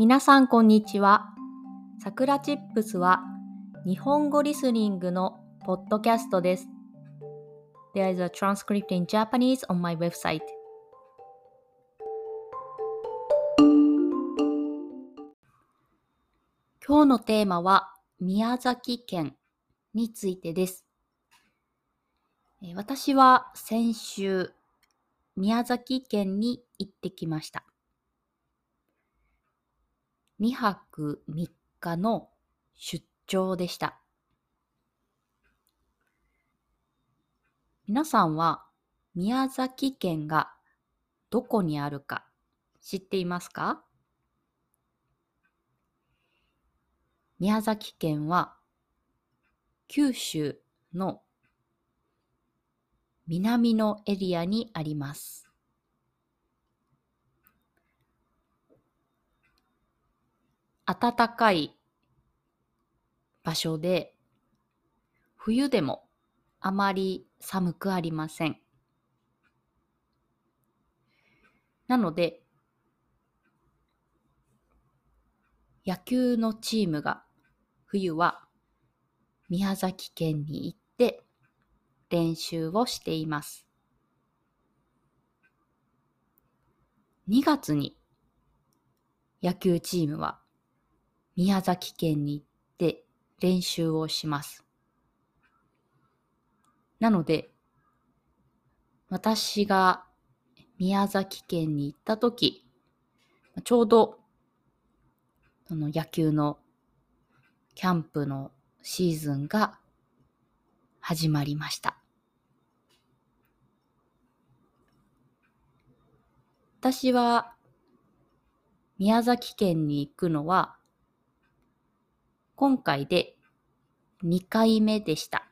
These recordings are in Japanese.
皆さんこんにちは。さくらチップスは日本語リスニングのポッドキャストです。There is a transcript in Japanese on my website. 今日のテーマは宮崎県についてです。私は先週宮崎県に行ってきました。2泊3日の出張でした。皆さんは宮崎県がどこにあるか知っていますか？宮崎県は九州の南のエリアにあります。暖かい場所で冬でもあまり寒くありません。なので野球のチームが冬は宮崎県に行って練習をしています。2月に野球チームは宮崎県に行って練習をします。なので、私が宮崎県に行った時、ちょうどその野球のキャンプのシーズンが始まりました。私は宮崎県に行くのは今回で2回目でした。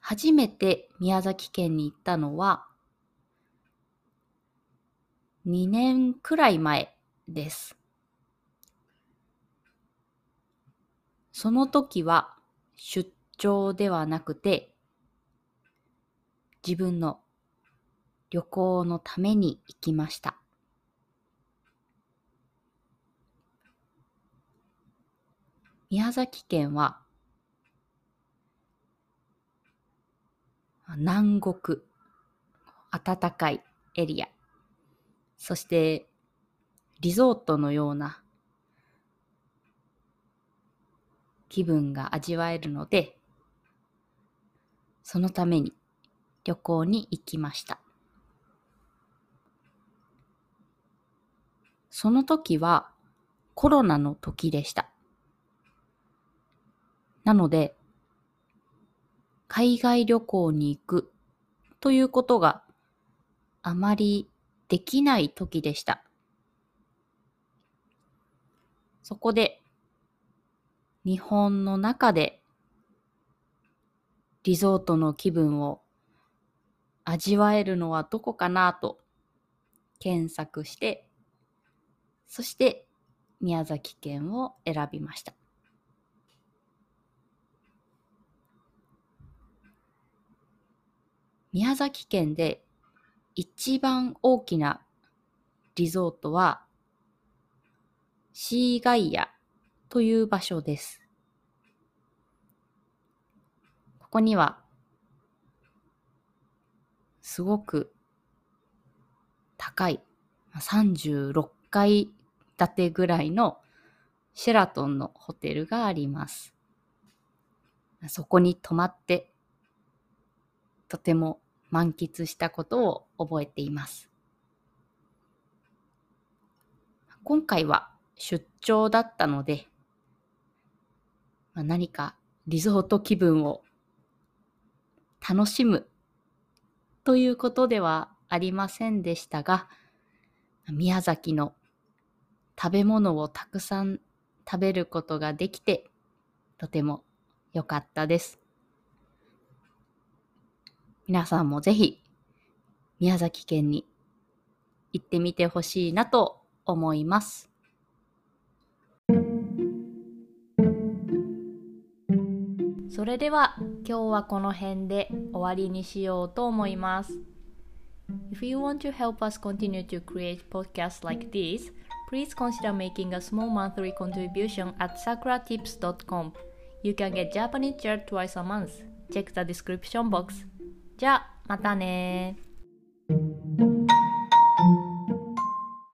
初めて宮崎県に行ったのは2年くらい前です。その時は出張ではなくて自分の旅行のために行きました。宮崎県は南国、暖かいエリア、そしてリゾートのような気分が味わえるので、そのために旅行に行きました。その時はコロナの時でした。なので、海外旅行に行くということがあまりできない時でした。そこで日本の中でリゾートの気分を味わえるのはどこかなと検索して、そして宮崎県を選びました。宮崎県で一番大きなリゾートはシーガイアという場所です。ここにはすごく高い36階建てぐらいのシェラトンのホテルがあります。そこに泊まってとても満喫したことを覚えています。今回は出張だったので、まあ何かリゾート気分を楽しむということではありませんでしたが、宮崎の食べ物をたくさん食べることができて、とても良かったです。皆さんもぜひ宮崎県に行ってみてほしいなと思います。それでは今日はこの辺で終わりにしようと思います。If you want to help us continue to create podcasts like this, please consider making a small monthly contribution at sakuratips.com. You can get Japanese chair twice a month. Check the description box. じゃあ、またね